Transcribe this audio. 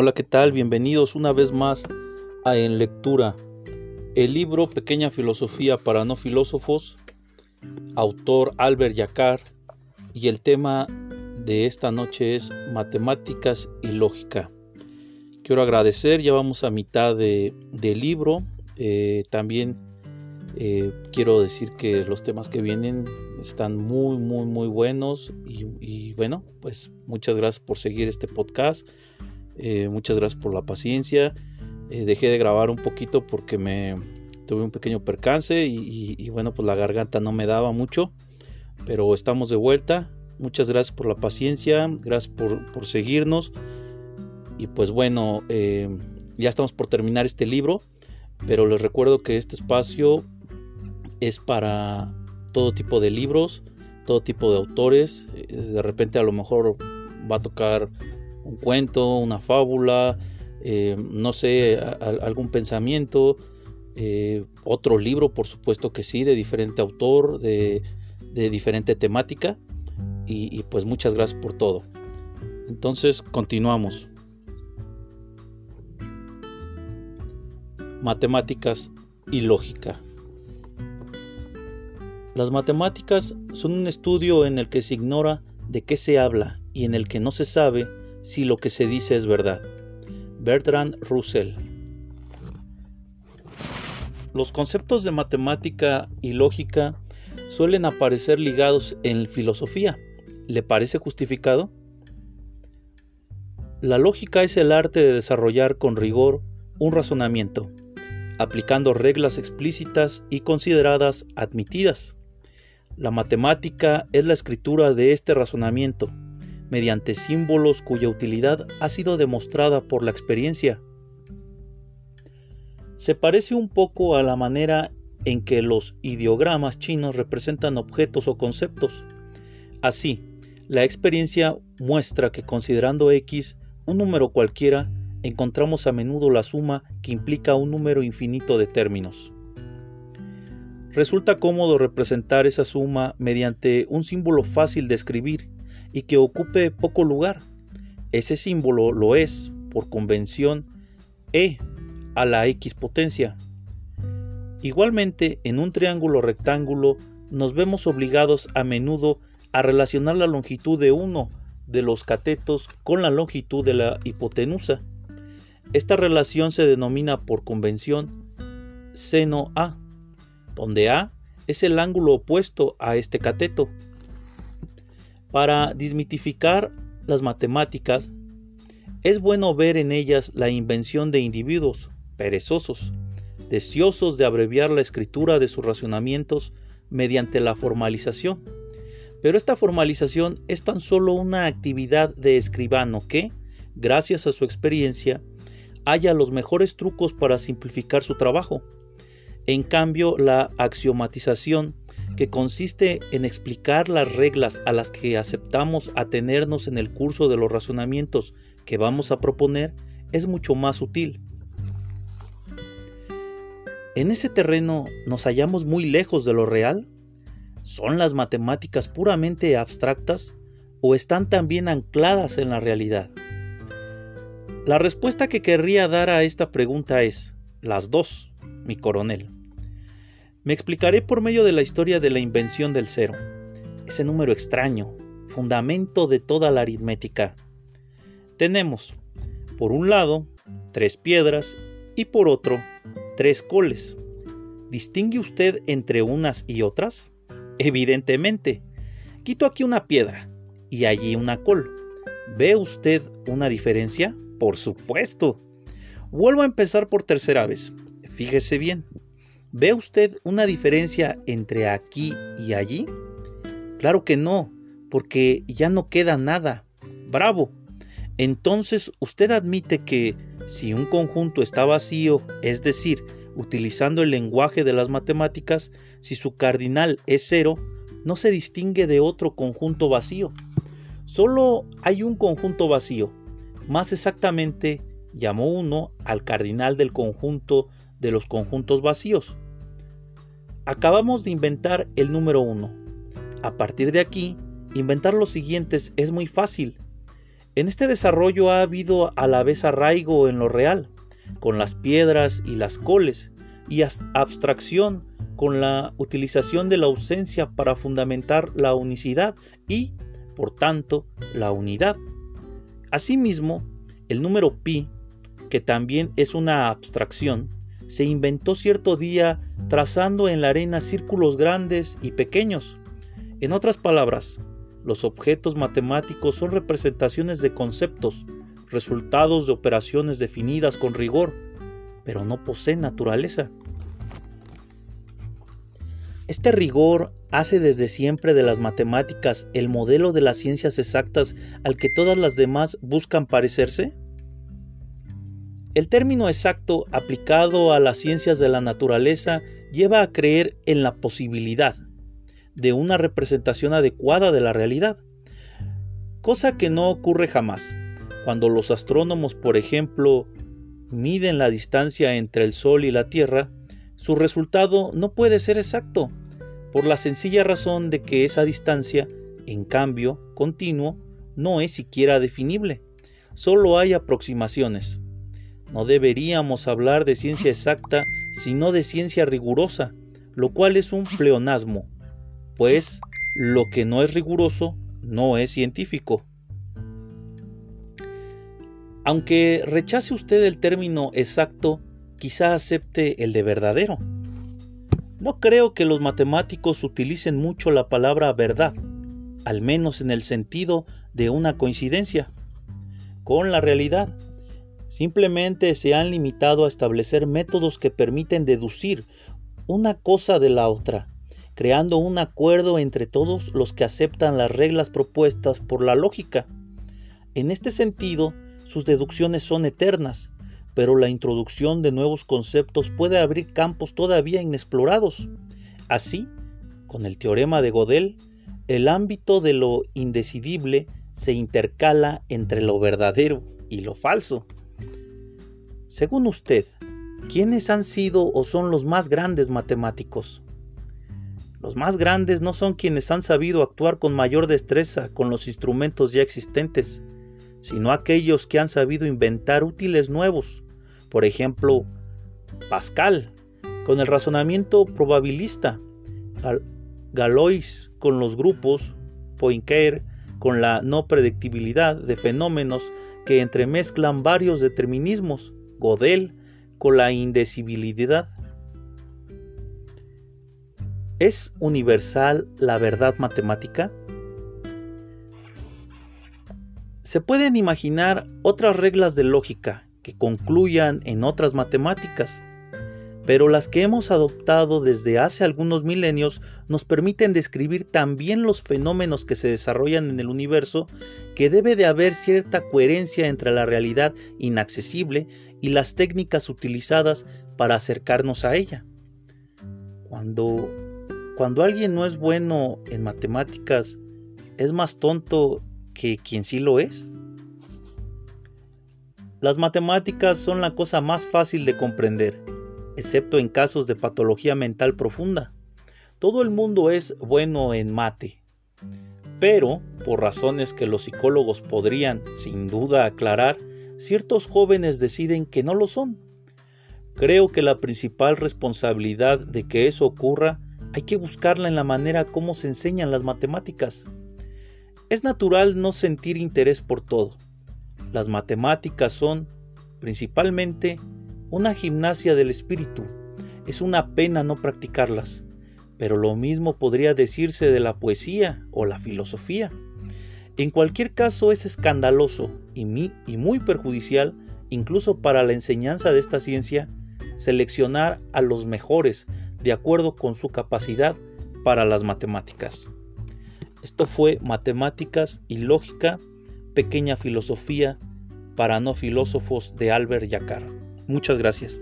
Hola, ¿qué tal? Bienvenidos una vez más a En Lectura, el libro Pequeña Filosofía para No Filósofos, autor Albert Yacar, y el tema de esta noche es Matemáticas y Lógica. Quiero agradecer, ya vamos a mitad de, del libro, eh, también eh, quiero decir que los temas que vienen están muy, muy, muy buenos y bueno, pues muchas gracias por seguir este podcast eh, muchas gracias por la paciencia. Eh, dejé de grabar un poquito porque me tuve un pequeño percance y, bueno, pues la garganta no me daba mucho. Pero estamos de vuelta. Muchas gracias por la paciencia. Gracias por, seguirnos. Y pues bueno, eh, ya estamos por terminar este libro. Pero les recuerdo que este espacio es para todo tipo de libros, todo tipo de autores. De repente a lo mejor va a tocar un cuento, una fábula, eh, no sé, algún pensamiento, eh, otro libro, por supuesto que sí, de diferente autor, de, diferente temática. Y, pues muchas gracias por todo. Entonces, continuamos. Matemáticas y lógica. Las matemáticas son un estudio en el que se ignora de qué se habla y en el que no se sabe si lo que se dice es verdad. Bertrand Russell. Los conceptos de matemática y lógica suelen aparecer ligados en filosofía. ¿Le parece justificado? La lógica es el arte de desarrollar con rigor un razonamiento, aplicando reglas explícitas y consideradas admitidas. La matemática es la escritura de este razonamiento, mediante símbolos cuya utilidad ha sido demostrada por la experiencia. Se parece un poco a la manera en que los ideogramas chinos representan objetos o conceptos. Así, la experiencia muestra que considerando x un número cualquiera, encontramos a menudo la suma que implica un número infinito de términos. Resulta cómodo representar esa suma mediante un símbolo fácil de escribir y que ocupe poco lugar. Ese símbolo lo es, por convención, e a la x potencia. Igualmente, en un triángulo rectángulo nos vemos obligados a menudo a relacionar la longitud de uno de los catetos con la longitud de la hipotenusa. Esta relación se denomina por convención seno A, donde A es el ángulo opuesto a este cateto. Para desmitificar las matemáticas, es bueno ver en ellas la invención de individuos perezosos, deseosos de abreviar la escritura de sus racionamientos mediante la formalización. Pero esta formalización es tan solo una actividad de escribano que, gracias a su experiencia, halla los mejores trucos para simplificar su trabajo. En cambio, la axiomatización que consiste en explicar las reglas a las que aceptamos atenernos en el curso de los razonamientos que vamos a proponer, es mucho más útil. ¿En ese terreno nos hallamos muy lejos de lo real? ¿Son las matemáticas puramente abstractas o están también ancladas en la realidad? La respuesta que querría dar a esta pregunta es las dos, mi coronel. Me explicaré por medio de la historia de la invención del cero, ese número extraño, fundamento de toda la aritmética. Tenemos, por un lado, tres piedras y por otro, tres coles. ¿Distingue usted entre unas y otras? Evidentemente. Quito aquí una piedra y allí una col. ¿Ve usted una diferencia? Por supuesto. Vuelvo a empezar por tercera vez. Fíjese bien. ¿Ve usted una diferencia entre aquí y allí? Claro que no, porque ya no queda nada. Bravo. Entonces usted admite que si un conjunto está vacío, es decir, utilizando el lenguaje de las matemáticas, si su cardinal es cero, no se distingue de otro conjunto vacío. Solo hay un conjunto vacío. Más exactamente, llamó uno al cardinal del conjunto de los conjuntos vacíos. Acabamos de inventar el número 1. A partir de aquí, inventar los siguientes es muy fácil. En este desarrollo ha habido a la vez arraigo en lo real, con las piedras y las coles, y abstracción con la utilización de la ausencia para fundamentar la unicidad y, por tanto, la unidad. Asimismo, el número pi, que también es una abstracción, se inventó cierto día trazando en la arena círculos grandes y pequeños. En otras palabras, los objetos matemáticos son representaciones de conceptos, resultados de operaciones definidas con rigor, pero no poseen naturaleza. Este rigor hace desde siempre de las matemáticas el modelo de las ciencias exactas al que todas las demás buscan parecerse? El término exacto aplicado a las ciencias de la naturaleza lleva a creer en la posibilidad de una representación adecuada de la realidad, cosa que no ocurre jamás. Cuando los astrónomos, por ejemplo, miden la distancia entre el Sol y la Tierra, su resultado no puede ser exacto, por la sencilla razón de que esa distancia, en cambio, continuo, no es siquiera definible. Solo hay aproximaciones. No deberíamos hablar de ciencia exacta, sino de ciencia rigurosa, lo cual es un pleonasmo, pues lo que no es riguroso no es científico. Aunque rechace usted el término exacto, quizá acepte el de verdadero. No creo que los matemáticos utilicen mucho la palabra verdad, al menos en el sentido de una coincidencia, con la realidad. Simplemente se han limitado a establecer métodos que permiten deducir una cosa de la otra, creando un acuerdo entre todos los que aceptan las reglas propuestas por la lógica. En este sentido, sus deducciones son eternas, pero la introducción de nuevos conceptos puede abrir campos todavía inexplorados. Así, con el teorema de Gödel, el ámbito de lo indecidible se intercala entre lo verdadero y lo falso. Según usted, ¿quiénes han sido o son los más grandes matemáticos? Los más grandes no son quienes han sabido actuar con mayor destreza con los instrumentos ya existentes, sino aquellos que han sabido inventar útiles nuevos, por ejemplo, Pascal, con el razonamiento probabilista, Galois con los grupos, Poincare con la no predictibilidad de fenómenos que entremezclan varios determinismos, Godel con la indecibilidad. ¿Es universal la verdad matemática? Se pueden imaginar otras reglas de lógica que concluyan en otras matemáticas, pero las que hemos adoptado desde hace algunos milenios nos permiten describir también los fenómenos que se desarrollan en el universo, que debe de haber cierta coherencia entre la realidad inaccesible y las técnicas utilizadas para acercarnos a ella. Cuando, cuando alguien no es bueno en matemáticas, ¿es más tonto que quien sí lo es? Las matemáticas son la cosa más fácil de comprender, excepto en casos de patología mental profunda. Todo el mundo es bueno en mate, pero, por razones que los psicólogos podrían, sin duda, aclarar, ciertos jóvenes deciden que no lo son. Creo que la principal responsabilidad de que eso ocurra hay que buscarla en la manera como se enseñan las matemáticas. Es natural no sentir interés por todo las matemáticas son, principalmente, una gimnasia del espíritu. Es una pena no practicarlas, pero lo mismo podría decirse de la poesía o la filosofía. En cualquier caso es escandaloso y, muy perjudicial, incluso para la enseñanza de esta ciencia, seleccionar a los mejores de acuerdo con su capacidad para las matemáticas. Esto fue Matemáticas y Lógica pequeña filosofía para no filósofos de Albert Yacar. Muchas gracias.